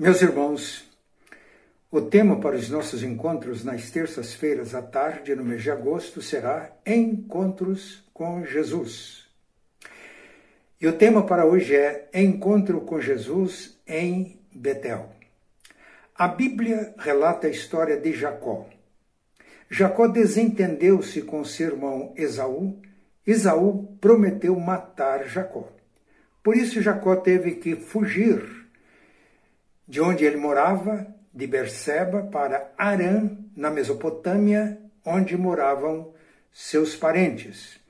Meus irmãos, o tema para os nossos encontros nas terças-feiras à tarde, no mês de agosto, será Encontros com Jesus. E o tema para hoje é Encontro com Jesus em Betel. A Bíblia relata a história de Jacó. Jacó desentendeu-se com seu irmão Esaú. Esaú prometeu matar Jacó. Por isso, Jacó teve que fugir de onde ele morava, de Berseba, para Arã, na Mesopotâmia, onde moravam seus parentes.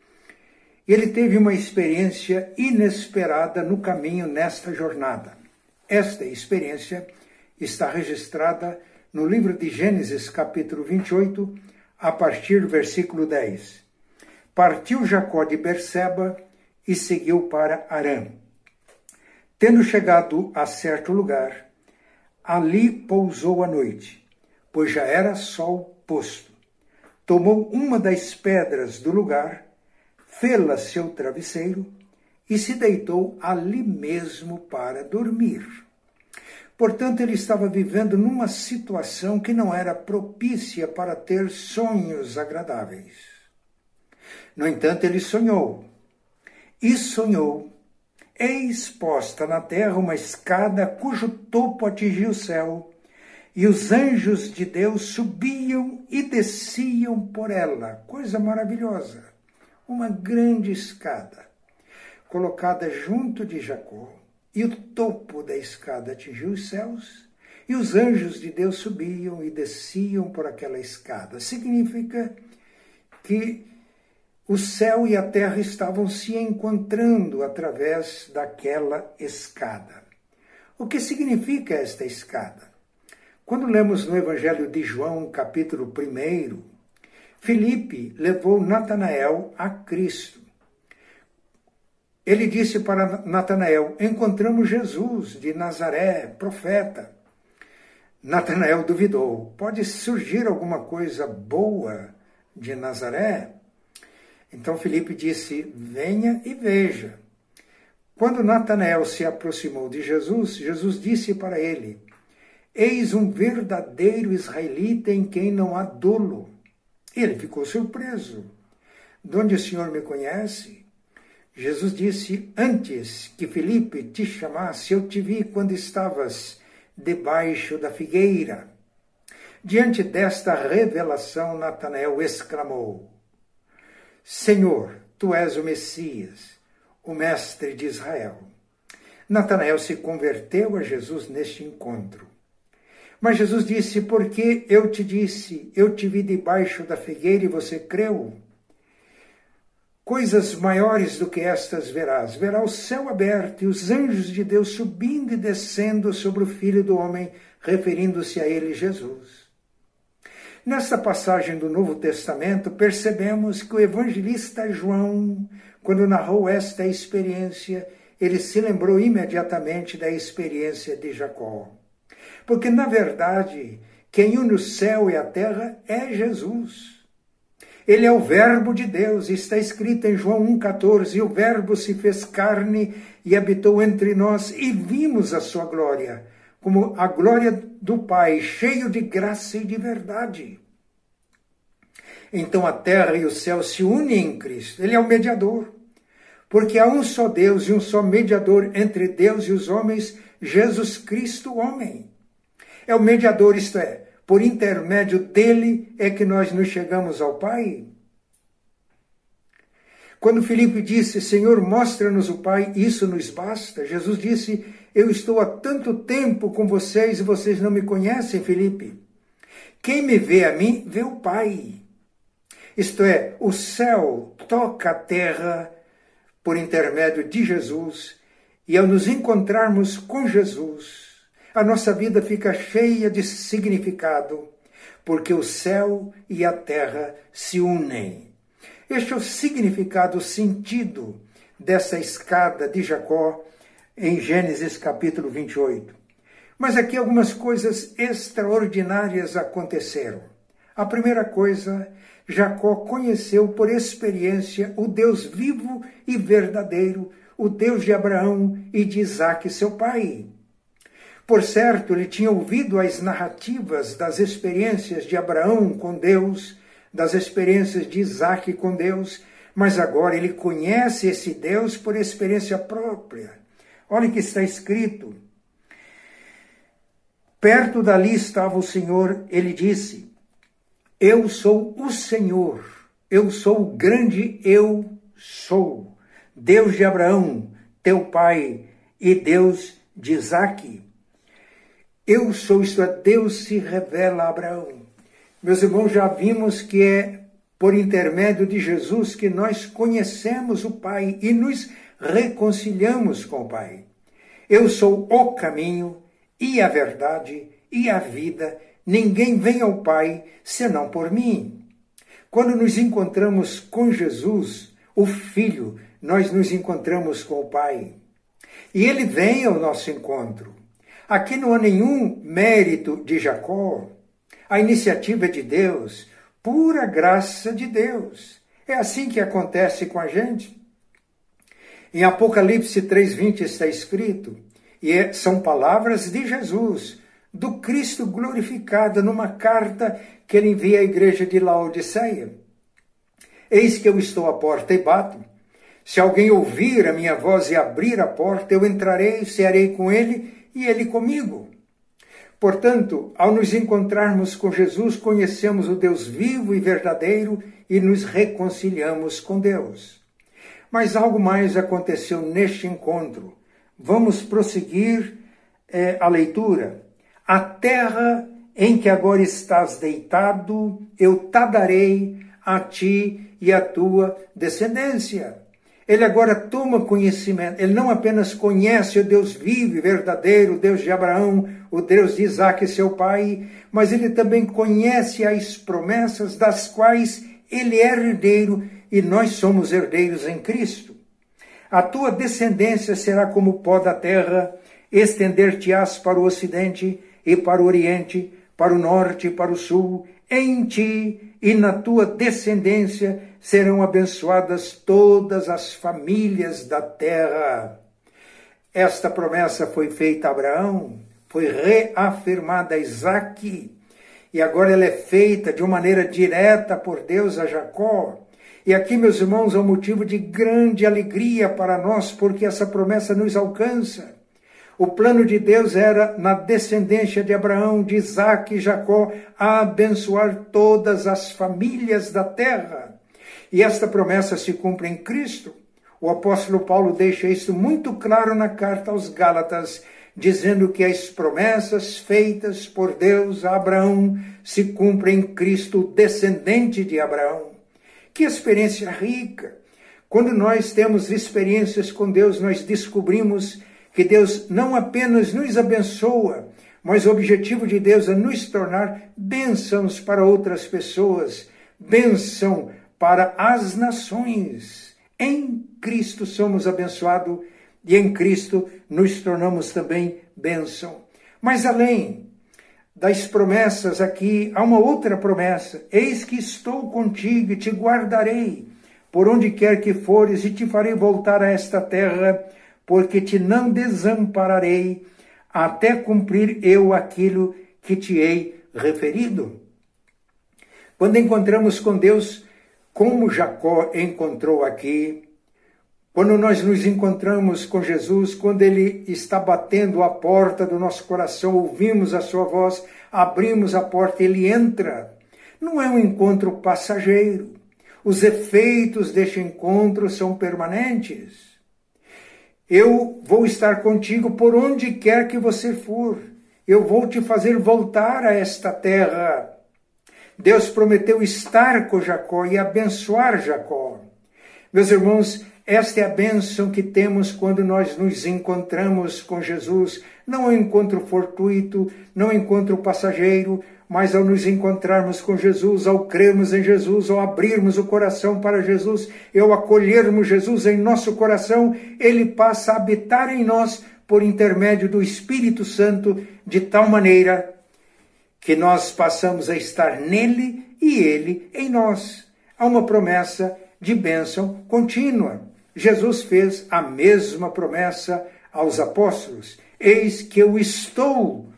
Ele teve uma experiência inesperada no caminho nesta jornada. Esta experiência está registrada no livro de Gênesis, capítulo 28, a partir do versículo 10. Partiu Jacó de Berseba e seguiu para Arã. Tendo chegado a certo lugar, Ali pousou a noite, pois já era sol posto. Tomou uma das pedras do lugar, fê-la seu travesseiro e se deitou ali mesmo para dormir. Portanto, ele estava vivendo numa situação que não era propícia para ter sonhos agradáveis. No entanto, ele sonhou. E sonhou Eis posta na terra uma escada cujo topo atingia o céu, e os anjos de Deus subiam e desciam por ela. Coisa maravilhosa. Uma grande escada, colocada junto de Jacó, e o topo da escada atingiu os céus, e os anjos de Deus subiam e desciam por aquela escada. Significa que o céu e a terra estavam se encontrando através daquela escada. O que significa esta escada? Quando lemos no Evangelho de João, capítulo 1, Filipe levou Natanael a Cristo. Ele disse para Natanael: Encontramos Jesus de Nazaré, profeta. Natanael duvidou: Pode surgir alguma coisa boa de Nazaré? Então Filipe disse: Venha e veja. Quando Natanael se aproximou de Jesus, Jesus disse para ele: Eis um verdadeiro israelita em quem não há dolo. Ele ficou surpreso. De onde o Senhor me conhece? Jesus disse: Antes que Filipe te chamasse, eu te vi quando estavas debaixo da figueira. Diante desta revelação, Natanael exclamou: Senhor, tu és o Messias, o Mestre de Israel. Natanael se converteu a Jesus neste encontro. Mas Jesus disse: Porque eu te disse, eu te vi debaixo da figueira e você creu? Coisas maiores do que estas verás. Verá o céu aberto e os anjos de Deus subindo e descendo sobre o Filho do Homem, referindo-se a ele, Jesus. Nesta passagem do Novo Testamento, percebemos que o evangelista João, quando narrou esta experiência, ele se lembrou imediatamente da experiência de Jacó. Porque, na verdade, quem une o céu e a terra é Jesus. Ele é o Verbo de Deus, está escrito em João 1,14: e o Verbo se fez carne e habitou entre nós, e vimos a sua glória como a glória do Pai, cheio de graça e de verdade. Então a terra e o céu se unem em Cristo. Ele é o mediador. Porque há um só Deus e um só mediador entre Deus e os homens, Jesus Cristo, homem. É o mediador, isto é, por intermédio dele é que nós nos chegamos ao Pai. Quando Filipe disse, Senhor, mostra-nos o Pai, isso nos basta, Jesus disse, eu estou há tanto tempo com vocês e vocês não me conhecem, Felipe. Quem me vê a mim, vê o Pai. Isto é, o céu toca a terra por intermédio de Jesus, e ao nos encontrarmos com Jesus, a nossa vida fica cheia de significado, porque o céu e a terra se unem. Este é o significado, o sentido dessa escada de Jacó em Gênesis capítulo 28. Mas aqui algumas coisas extraordinárias aconteceram. A primeira coisa, Jacó conheceu por experiência o Deus vivo e verdadeiro, o Deus de Abraão e de Isaac, seu pai. Por certo, ele tinha ouvido as narrativas das experiências de Abraão com Deus, das experiências de Isaac com Deus, mas agora ele conhece esse Deus por experiência própria. Olha o que está escrito. Perto dali estava o Senhor, ele disse: Eu sou o Senhor, eu sou o grande eu sou, Deus de Abraão, teu pai, e Deus de Isaque. Eu sou, isto é, Deus se revela a Abraão. Meus irmãos, já vimos que é por intermédio de Jesus que nós conhecemos o Pai e nos reconciliamos com o Pai. Eu sou o caminho e a verdade e a vida. Ninguém vem ao Pai senão por mim. Quando nos encontramos com Jesus, o Filho, nós nos encontramos com o Pai. E ele vem ao nosso encontro. Aqui não há nenhum mérito de Jacó. A iniciativa é de Deus, pura graça de Deus. É assim que acontece com a gente. Em Apocalipse 3:20 está escrito, e é, são palavras de Jesus, do Cristo glorificado numa carta que ele envia à igreja de Laodiceia. Eis que eu estou à porta e bato. Se alguém ouvir a minha voz e abrir a porta, eu entrarei, cearei com ele e ele comigo. Portanto, ao nos encontrarmos com Jesus, conhecemos o Deus vivo e verdadeiro e nos reconciliamos com Deus. Mas algo mais aconteceu neste encontro. Vamos prosseguir é, a leitura. A terra em que agora estás deitado, eu te darei a ti e a tua descendência. Ele agora toma conhecimento, ele não apenas conhece o Deus vivo e verdadeiro, o Deus de Abraão, o Deus de Isaac, seu pai, mas ele também conhece as promessas das quais ele é herdeiro e nós somos herdeiros em Cristo. A tua descendência será como o pó da terra, estender-te-ás para o ocidente e para o oriente, para o norte e para o sul, em ti e na tua descendência serão abençoadas todas as famílias da terra. Esta promessa foi feita a Abraão, foi reafirmada a Isaac, e agora ela é feita de uma maneira direta por Deus a Jacó. E aqui, meus irmãos, é um motivo de grande alegria para nós, porque essa promessa nos alcança. O plano de Deus era, na descendência de Abraão, de Isaac e Jacó, abençoar todas as famílias da terra. E esta promessa se cumpre em Cristo. O apóstolo Paulo deixa isso muito claro na carta aos Gálatas, dizendo que as promessas feitas por Deus a Abraão se cumprem em Cristo, descendente de Abraão. Que experiência rica! Quando nós temos experiências com Deus, nós descobrimos que Deus não apenas nos abençoa, mas o objetivo de Deus é nos tornar bênçãos para outras pessoas, bênção para as nações. Em Cristo somos abençoados e em Cristo nos tornamos também bênção. Mas além das promessas aqui, há uma outra promessa: Eis que estou contigo e te guardarei por onde quer que fores e te farei voltar a esta terra, porque te não desampararei até cumprir eu aquilo que te hei referido. Quando encontramos com Deus, como Jacó encontrou aqui, quando nós nos encontramos com Jesus, quando Ele está batendo a porta do nosso coração, ouvimos a Sua voz, abrimos a porta, Ele entra. Não é um encontro passageiro. Os efeitos deste encontro são permanentes. Eu vou estar contigo por onde quer que você for. Eu vou te fazer voltar a esta terra. Deus prometeu estar com Jacó e abençoar Jacó. Meus irmãos, esta é a bênção que temos quando nós nos encontramos com Jesus. Não um encontro fortuito, não um encontro passageiro, mas ao nos encontrarmos com Jesus, ao crermos em Jesus, ao abrirmos o coração para Jesus, ao acolhermos Jesus em nosso coração, ele passa a habitar em nós por intermédio do Espírito Santo, de tal maneira que nós passamos a estar nele e ele em nós. Há uma promessa de bênção contínua. Jesus fez a mesma promessa aos apóstolos. Eis que eu estou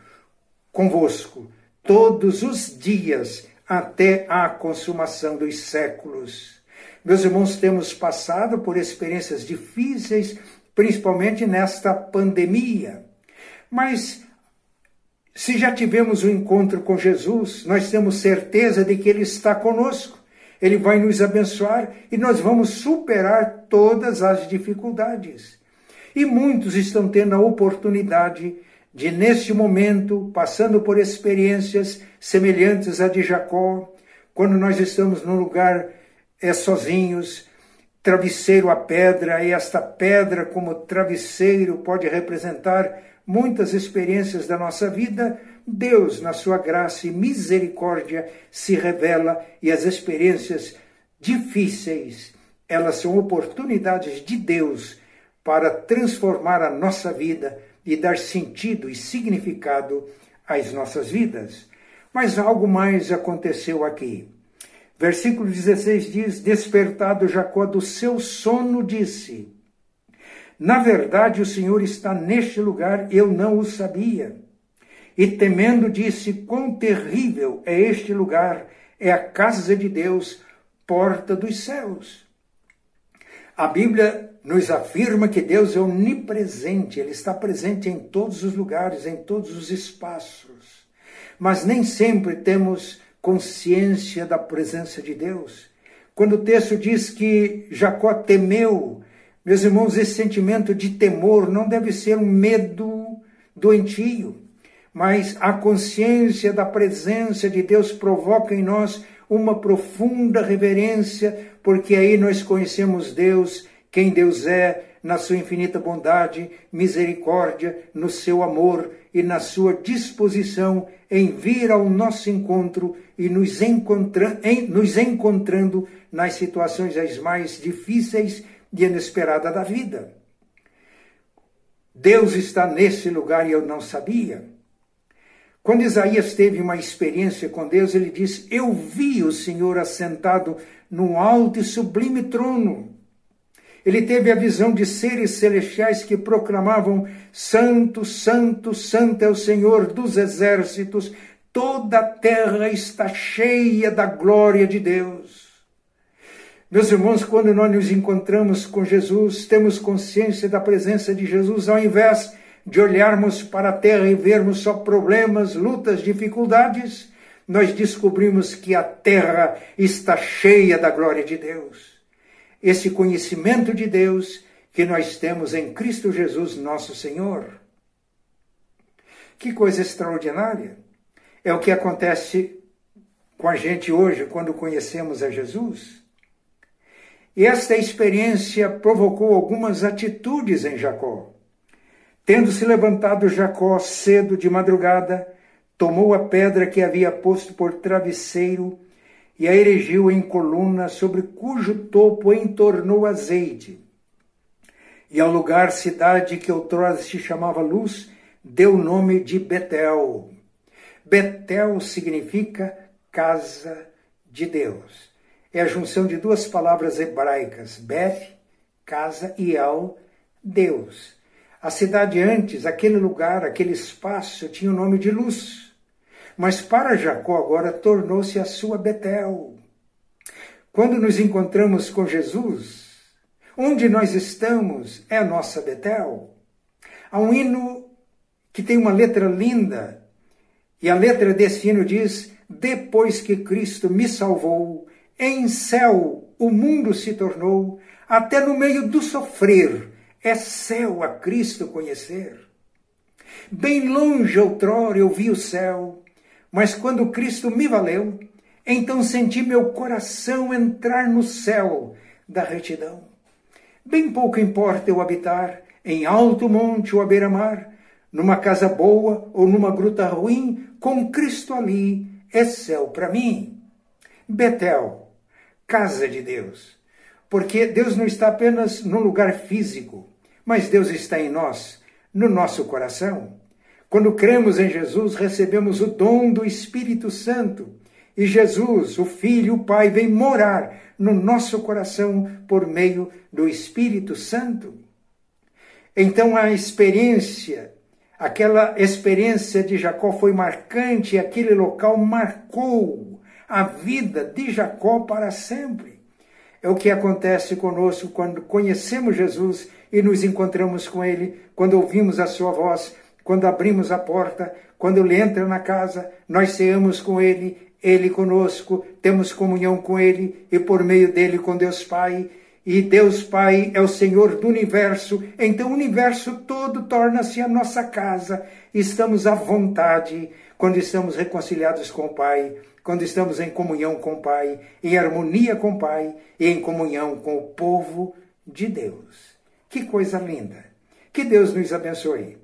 convosco todos os dias até a consumação dos séculos. Meus irmãos, temos passado por experiências difíceis, principalmente nesta pandemia. Mas se já tivemos o um encontro com Jesus, nós temos certeza de que Ele está conosco. Ele vai nos abençoar e nós vamos superar todas as dificuldades. E muitos estão tendo a oportunidade de, neste momento, passando por experiências semelhantes à de Jacó, quando nós estamos num lugar é, sozinhos, travesseiro a pedra, e esta pedra, como travesseiro, pode representar muitas experiências da nossa vida, Deus, na sua graça e misericórdia, se revela e as experiências difíceis, elas são oportunidades de Deus para transformar a nossa vida e dar sentido e significado às nossas vidas. Mas algo mais aconteceu aqui. Versículo 16 diz: Despertado Jacó do seu sono, disse: Na verdade, o Senhor está neste lugar, eu não o sabia. E temendo, disse: Quão terrível é este lugar! É a casa de Deus, porta dos céus. A Bíblia nos afirma que Deus é onipresente, Ele está presente em todos os lugares, em todos os espaços. Mas nem sempre temos consciência da presença de Deus. Quando o texto diz que Jacó temeu, meus irmãos, esse sentimento de temor não deve ser um medo doentio mas a consciência da presença de Deus provoca em nós uma profunda reverência, porque aí nós conhecemos Deus, quem Deus é, na sua infinita bondade, misericórdia, no seu amor e na sua disposição em vir ao nosso encontro e nos, encontra em, nos encontrando nas situações as mais difíceis e inesperadas da vida. Deus está nesse lugar e eu não sabia. Quando Isaías teve uma experiência com Deus, ele diz: Eu vi o Senhor assentado num alto e sublime trono. Ele teve a visão de seres celestiais que proclamavam: Santo, Santo, Santo é o Senhor dos exércitos, toda a terra está cheia da glória de Deus. Meus irmãos, quando nós nos encontramos com Jesus, temos consciência da presença de Jesus, ao invés de olharmos para a terra e vermos só problemas, lutas, dificuldades, nós descobrimos que a terra está cheia da glória de Deus. Esse conhecimento de Deus que nós temos em Cristo Jesus, nosso Senhor. Que coisa extraordinária! É o que acontece com a gente hoje quando conhecemos a Jesus. E esta experiência provocou algumas atitudes em Jacó. Tendo se levantado Jacó cedo de madrugada, tomou a pedra que havia posto por travesseiro e a erigiu em coluna, sobre cujo topo entornou azeite. E ao lugar cidade que outrora se chamava Luz, deu o nome de Betel. Betel significa casa de Deus. É a junção de duas palavras hebraicas, Beth, casa, e El, Deus. A cidade antes, aquele lugar, aquele espaço, tinha o nome de luz. Mas para Jacó agora tornou-se a sua Betel. Quando nos encontramos com Jesus, onde nós estamos é a nossa Betel. Há um hino que tem uma letra linda, e a letra desse hino diz: Depois que Cristo me salvou, em céu o mundo se tornou, até no meio do sofrer é céu a Cristo conhecer. Bem longe outrora eu vi o céu, mas quando Cristo me valeu, então senti meu coração entrar no céu da retidão. Bem pouco importa eu habitar em alto monte ou à beira-mar, numa casa boa ou numa gruta ruim, com Cristo ali é céu para mim. Betel, casa de Deus. Porque Deus não está apenas num lugar físico, mas Deus está em nós, no nosso coração. Quando cremos em Jesus, recebemos o dom do Espírito Santo. E Jesus, o Filho, o Pai, vem morar no nosso coração por meio do Espírito Santo. Então a experiência, Aquela experiência de Jacó foi marcante e aquele local marcou a vida de Jacó para sempre. É o que acontece conosco quando conhecemos Jesus e nos encontramos com Ele, quando ouvimos a Sua voz, quando abrimos a porta, quando Ele entra na casa, nós ceamos com Ele, Ele conosco, temos comunhão com Ele e por meio dele com Deus Pai e Deus Pai é o Senhor do universo, então o universo todo torna-se a nossa casa. Estamos à vontade quando estamos reconciliados com o Pai, quando estamos em comunhão com o Pai, em harmonia com o Pai e em comunhão com o povo de Deus. Que coisa linda! Que Deus nos abençoe.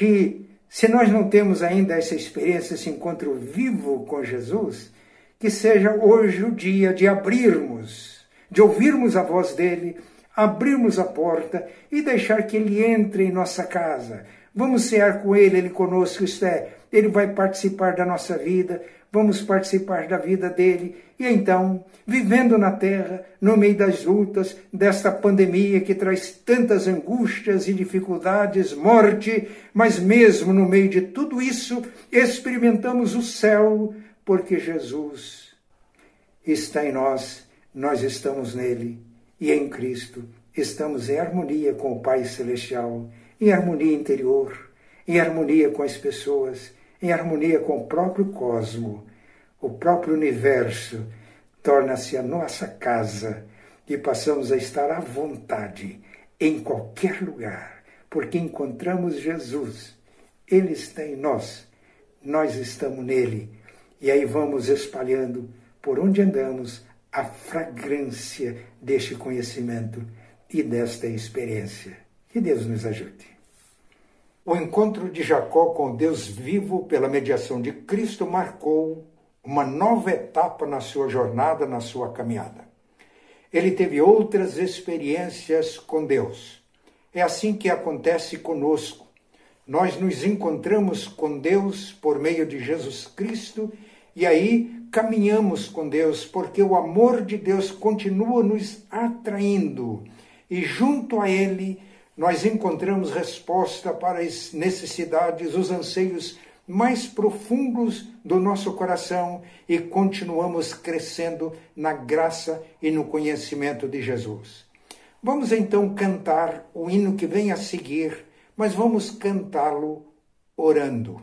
Que se nós não temos ainda essa experiência, esse encontro vivo com Jesus, que seja hoje o dia de abrirmos de ouvirmos a voz dele, abrirmos a porta e deixar que ele entre em nossa casa. Vamos cear com ele, ele conosco, isto é, ele vai participar da nossa vida, vamos participar da vida dele. E então, vivendo na terra, no meio das lutas desta pandemia que traz tantas angústias e dificuldades, morte, mas mesmo no meio de tudo isso, experimentamos o céu, porque Jesus está em nós nós estamos nele e em Cristo estamos em harmonia com o Pai Celestial, em harmonia interior, em harmonia com as pessoas, em harmonia com o próprio cosmo. O próprio universo torna-se a nossa casa e passamos a estar à vontade em qualquer lugar, porque encontramos Jesus. Ele está em nós, nós estamos nele. E aí vamos espalhando por onde andamos a fragrância deste conhecimento e desta experiência. Que Deus nos ajude. O encontro de Jacó com Deus vivo pela mediação de Cristo marcou uma nova etapa na sua jornada, na sua caminhada. Ele teve outras experiências com Deus. É assim que acontece conosco. Nós nos encontramos com Deus por meio de Jesus Cristo e aí caminhamos com Deus, porque o amor de Deus continua nos atraindo e junto a Ele nós encontramos resposta para as necessidades, os anseios mais profundos do nosso coração e continuamos crescendo na graça e no conhecimento de Jesus. Vamos então cantar o hino que vem a seguir, mas vamos cantá-lo orando.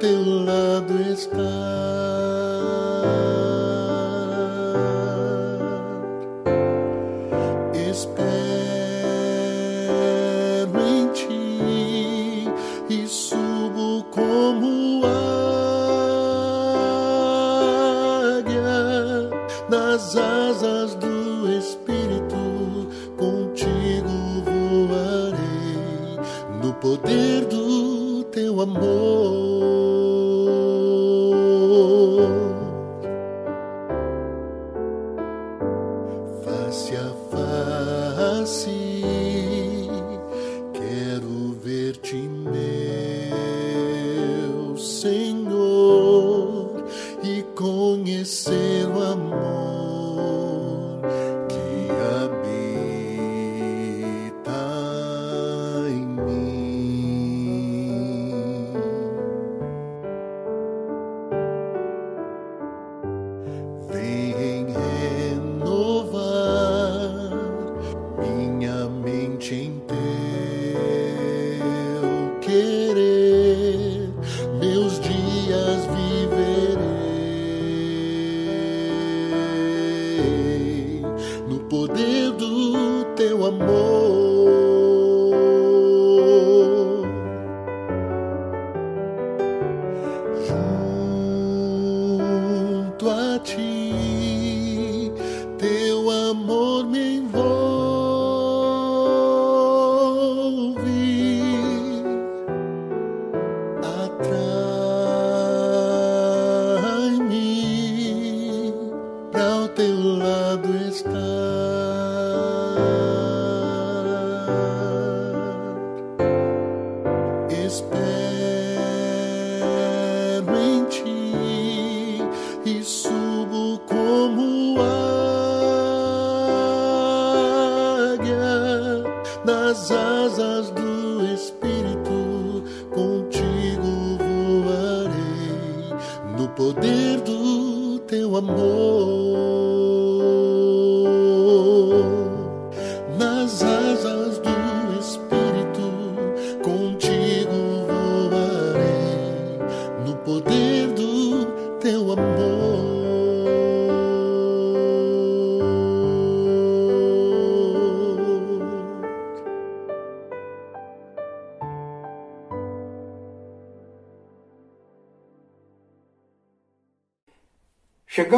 quero ver-te meu. Nas asas do Espírito. Contigo voarei no poder do teu amor.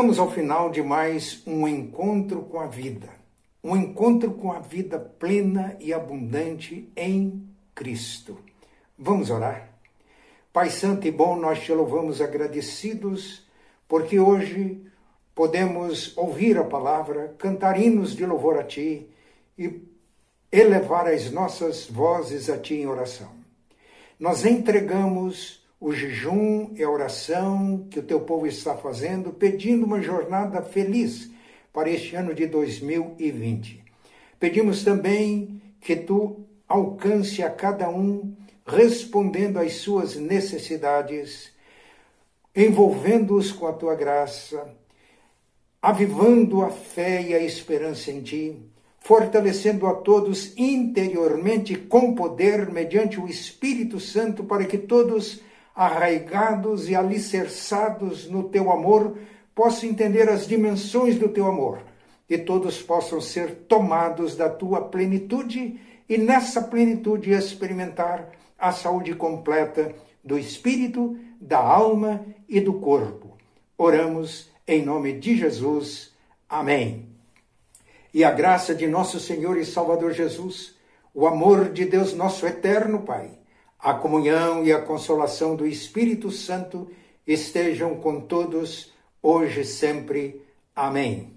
Chegamos ao final de mais um encontro com a vida. Um encontro com a vida plena e abundante em Cristo. Vamos orar? Pai Santo e bom, nós te louvamos agradecidos porque hoje podemos ouvir a palavra, cantar hinos de louvor a ti e elevar as nossas vozes a ti em oração. Nós entregamos o jejum e a oração que o teu povo está fazendo, pedindo uma jornada feliz para este ano de 2020. Pedimos também que tu alcance a cada um respondendo às suas necessidades, envolvendo-os com a tua graça, avivando a fé e a esperança em ti, fortalecendo a todos interiormente com poder mediante o Espírito Santo, para que todos, arraigados e alicerçados no teu amor, possam entender as dimensões do teu amor e todos possam ser tomados da tua plenitude e nessa plenitude experimentar a saúde completa do espírito, da alma e do corpo. Oramos em nome de Jesus. Amém. E a graça de nosso Senhor e Salvador Jesus, o amor de Deus, nosso eterno Pai, a comunhão e a consolação do Espírito Santo estejam com todos, hoje e sempre. Amém.